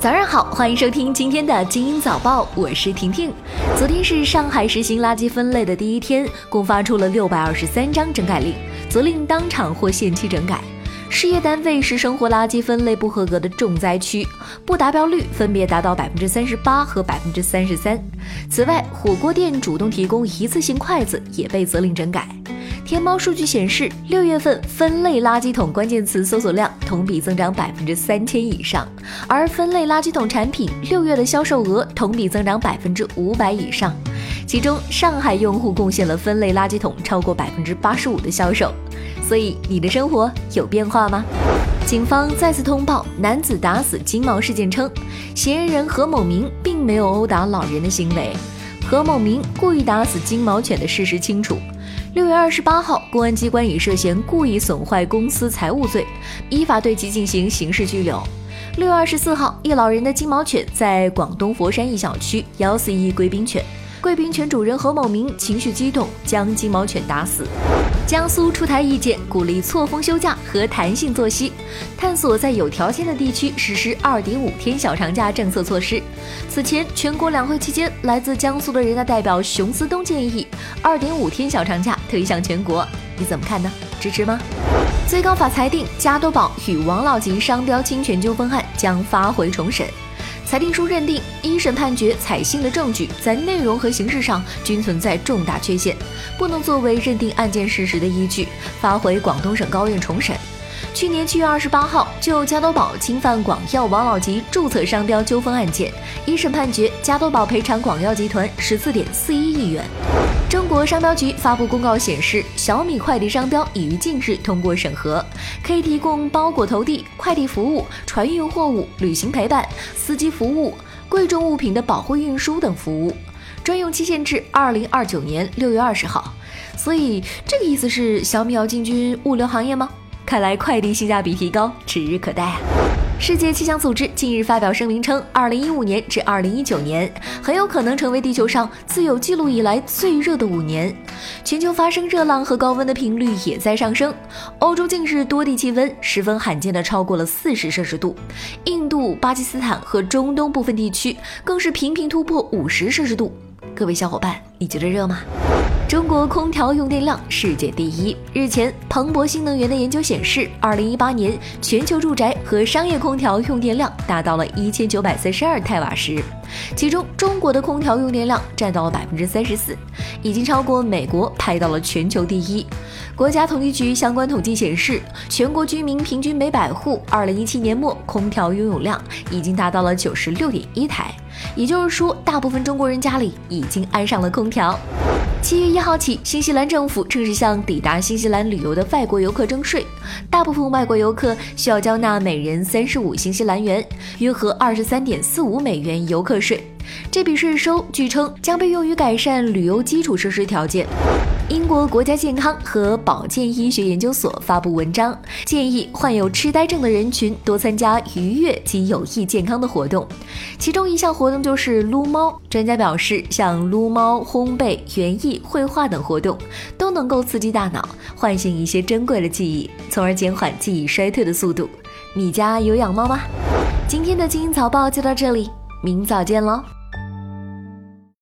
早上好，欢迎收听今天的精英早报，我是婷婷。昨天是上海实行垃圾分类的第一天，共发出了六百二十三张整改令，责令当场或限期整改。事业单位是生活垃圾分类不合格的重灾区，不达标率分别达到百分之三十八和百分之三十三。此外，火锅店主动提供一次性筷子也被责令整改。天猫数据显示，六月份分类垃圾桶关键词搜索量同比增长百分之三千以上，而分类垃圾桶产品六月的销售额同比增长百分之五百以上。其中，上海用户贡献了分类垃圾桶超过百分之八十五的销售。所以，你的生活有变化吗？警方再次通报男子打死金毛事件称，嫌疑人何某明并没有殴打老人的行为，何某明故意打死金毛犬的事实清楚。六月二十八号，公安机关以涉嫌故意损坏公司财物罪，依法对其进行刑事拘留。六月二十四号，一老人的金毛犬在广东佛山一小区咬死一贵宾犬，贵宾犬主人何某明情绪激动，将金毛犬打死。江苏出台意见，鼓励错峰休假和弹性作息，探索在有条件的地区实施二点五天小长假政策措施。此前，全国两会期间，来自江苏的人大代表熊思东建议二点五天小长假推向全国，你怎么看呢？支持吗？最高法裁定，加多宝与王老吉商标侵权纠纷案将发回重审。裁定书认定，一审判决采信的证据在内容和形式上均存在重大缺陷，不能作为认定案件事实的依据，发回广东省高院重审。去年七月二十八号，就加多宝侵犯广药王老吉注册商标纠纷案件，一审判决加多宝赔偿广药集团十四点四一亿元。中国商标局发布公告显示，小米快递商标已于近日通过审核，可以提供包裹投递、快递服务、船运货物、旅行陪伴、司机服务、贵重物品的保护运输等服务，专用期限至二零二九年六月二十号。所以，这个意思是小米要进军物流行业吗？看来快递性价比提高指日可待啊！世界气象组织近日发表声明称，二零一五年至二零一九年很有可能成为地球上自有记录以来最热的五年，全球发生热浪和高温的频率也在上升。欧洲近日多地气温十分罕见的超过了四十摄氏度，印度、巴基斯坦和中东部分地区更是频频突破五十摄氏度。各位小伙伴，你觉得热吗？中国空调用电量世界第一。日前，彭博新能源的研究显示，二零一八年全球住宅和商业空调用电量达到了一千九百三十二太瓦时，其中中国的空调用电量占到了百分之三十四，已经超过美国，排到了全球第一。国家统计局相关统计显示，全国居民平均每百户二零一七年末空调拥有量已经达到了九十六点一台，也就是说，大部分中国人家里已经安上了空调。七月一号起，新西兰政府正式向抵达新西兰旅游的外国游客征税。大部分外国游客需要交纳每人三十五新西兰元，约合二十三点四五美元游客税。这笔税收据称将被用于改善旅游基础设施条件。英国国家健康和保健医学研究所发布文章，建议患有痴呆症的人群多参加愉悦及有益健康的活动，其中一项活动就是撸猫。专家表示，像撸猫、烘焙、园艺、绘画等活动，都能够刺激大脑，唤醒一些珍贵的记忆，从而减缓记忆衰退的速度。你家有养猫吗？今天的精英早报就到这里，明早见喽。